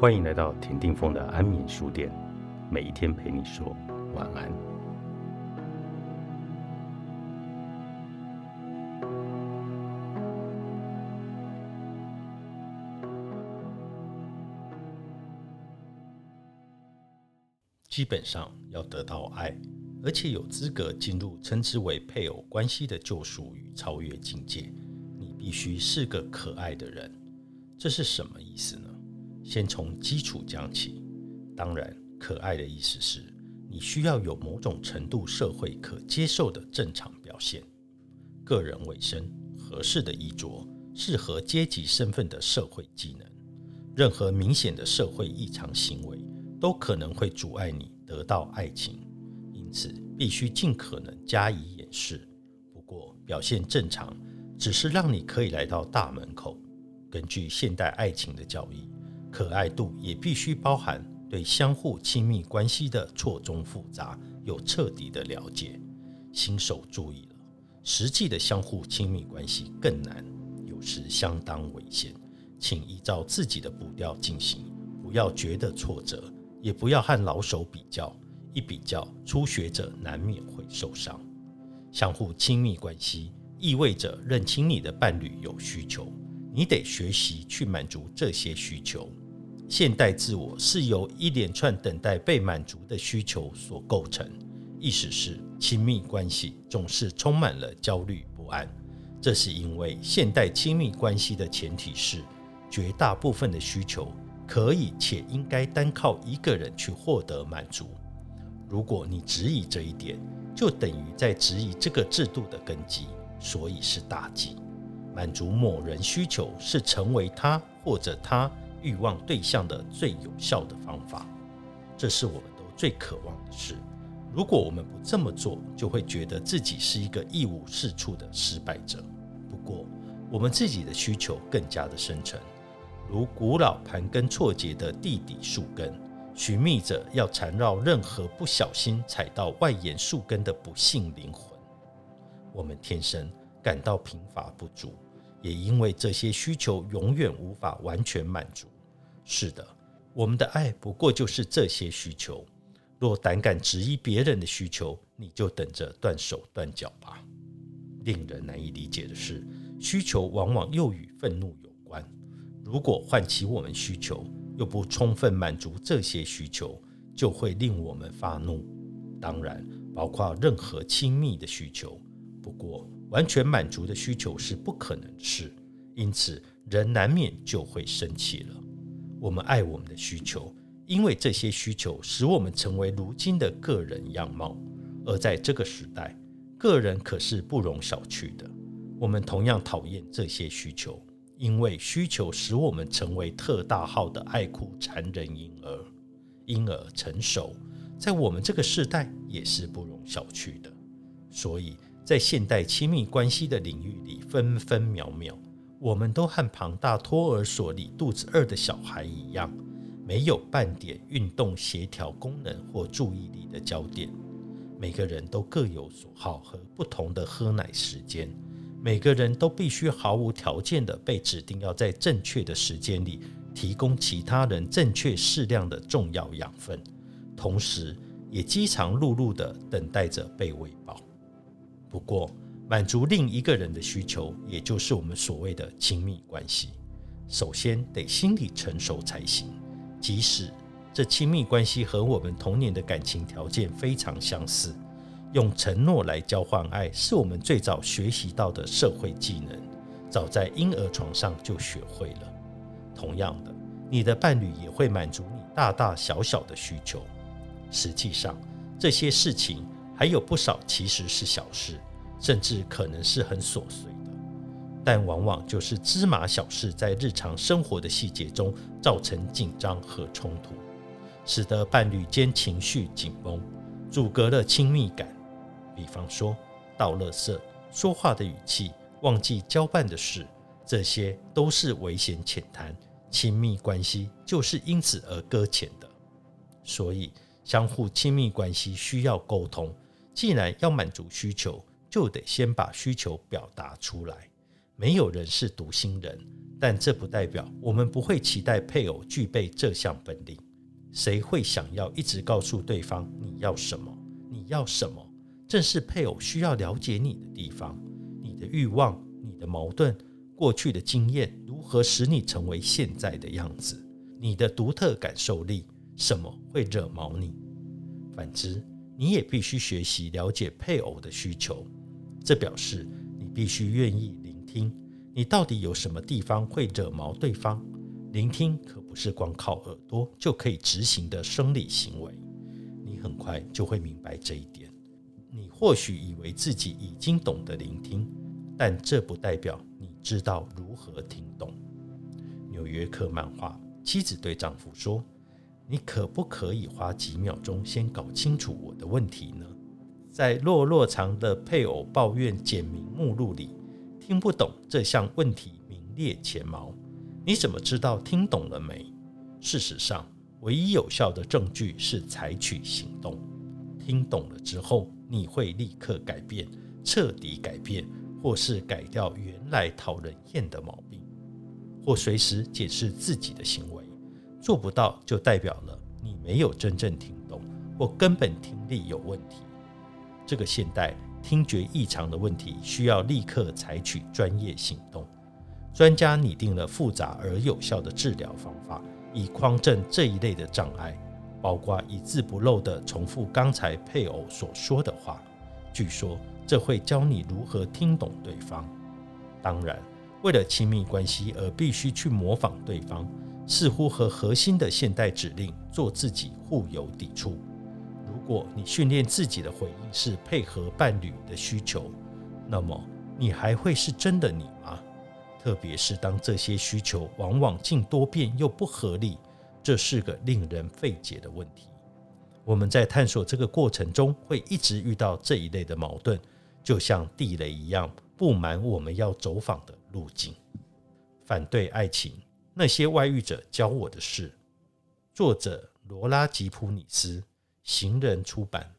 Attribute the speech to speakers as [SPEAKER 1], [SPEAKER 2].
[SPEAKER 1] 欢迎来到田定峰的安眠书店，每一天陪你说晚安。基本上要得到爱，而且有资格进入称之为配偶关系的救赎与超越境界，你必须是个可爱的人。这是什么意思呢？先从基础讲起。当然，可爱的意思是你需要有某种程度社会可接受的正常表现，个人卫生、合适的衣着、适合阶级身份的社会技能。任何明显的社会异常行为。都可能会阻碍你得到爱情，因此必须尽可能加以掩饰。不过，表现正常只是让你可以来到大门口。根据现代爱情的教义，可爱度也必须包含对相互亲密关系的错综复杂有彻底的了解。新手注意了，实际的相互亲密关系更难，有时相当危险。请依照自己的步调进行，不要觉得挫折。也不要和老手比较，一比较，初学者难免会受伤。相互亲密关系意味着认清你的伴侣有需求，你得学习去满足这些需求。现代自我是由一连串等待被满足的需求所构成，意思是亲密关系总是充满了焦虑不安。这是因为现代亲密关系的前提是绝大部分的需求。可以且应该单靠一个人去获得满足。如果你质疑这一点，就等于在质疑这个制度的根基，所以是大忌。满足某人需求是成为他或者他欲望对象的最有效的方法，这是我们都最渴望的事。如果我们不这么做，就会觉得自己是一个一无是处的失败者。不过，我们自己的需求更加的深沉。如古老盘根错节的地底树根，寻觅着要缠绕任何不小心踩到外延树根的不幸灵魂。我们天生感到贫乏不足，也因为这些需求永远无法完全满足。是的，我们的爱不过就是这些需求。若胆敢质疑别人的需求，你就等着断手断脚吧。令人难以理解的是，需求往往又与愤怒有关。如果唤起我们需求，又不充分满足这些需求，就会令我们发怒。当然，包括任何亲密的需求。不过，完全满足的需求是不可能的事，因此人难免就会生气了。我们爱我们的需求，因为这些需求使我们成为如今的个人样貌。而在这个时代，个人可是不容小觑的。我们同样讨厌这些需求。因为需求使我们成为特大号的爱哭残忍婴儿，婴儿成熟，在我们这个时代也是不容小觑的。所以在现代亲密关系的领域里，分分秒秒，我们都和庞大托儿所里肚子饿的小孩一样，没有半点运动协调功能或注意力的焦点。每个人都各有所好和不同的喝奶时间。每个人都必须毫无条件的被指定要在正确的时间里提供其他人正确适量的重要养分，同时也饥肠辘辘的等待着被喂饱。不过，满足另一个人的需求，也就是我们所谓的亲密关系，首先得心理成熟才行。即使这亲密关系和我们童年的感情条件非常相似。用承诺来交换爱，是我们最早学习到的社会技能，早在婴儿床上就学会了。同样的，你的伴侣也会满足你大大小小的需求。实际上，这些事情还有不少其实是小事，甚至可能是很琐碎的，但往往就是芝麻小事，在日常生活的细节中造成紧张和冲突，使得伴侣间情绪紧绷，阻隔了亲密感。比方说，倒垃圾、说话的语气、忘记交办的事，这些都是危险浅谈，亲密关系就是因此而搁浅的。所以，相互亲密关系需要沟通。既然要满足需求，就得先把需求表达出来。没有人是读心人，但这不代表我们不会期待配偶具备这项本领。谁会想要一直告诉对方你要什么？你要什么？正是配偶需要了解你的地方，你的欲望、你的矛盾、过去的经验，如何使你成为现在的样子？你的独特感受力，什么会惹毛你？反之，你也必须学习了解配偶的需求。这表示你必须愿意聆听，你到底有什么地方会惹毛对方？聆听可不是光靠耳朵就可以执行的生理行为。你很快就会明白这一点。你或许以为自己已经懂得聆听，但这不代表你知道如何听懂。纽约客漫画，妻子对丈夫说：“你可不可以花几秒钟先搞清楚我的问题呢？”在落落长的配偶抱怨简明目录里，听不懂这项问题名列前茅。你怎么知道听懂了没？事实上，唯一有效的证据是采取行动。听懂了之后，你会立刻改变，彻底改变，或是改掉原来讨人厌的毛病，或随时解释自己的行为。做不到，就代表了你没有真正听懂，或根本听力有问题。这个现代听觉异常的问题，需要立刻采取专业行动。专家拟定了复杂而有效的治疗方法，以匡正这一类的障碍，包括一字不漏地重复刚才配偶所说的话。据说这会教你如何听懂对方。当然，为了亲密关系而必须去模仿对方，似乎和核心的现代指令做自己互有抵触。如果你训练自己的回应是配合伴侣的需求，那么你还会是真的你吗？特别是当这些需求往往竟多变又不合理，这是个令人费解的问题。我们在探索这个过程中，会一直遇到这一类的矛盾，就像地雷一样布满我们要走访的路径。反对爱情，那些外遇者教我的事。作者：罗拉吉普尼斯，行人出版。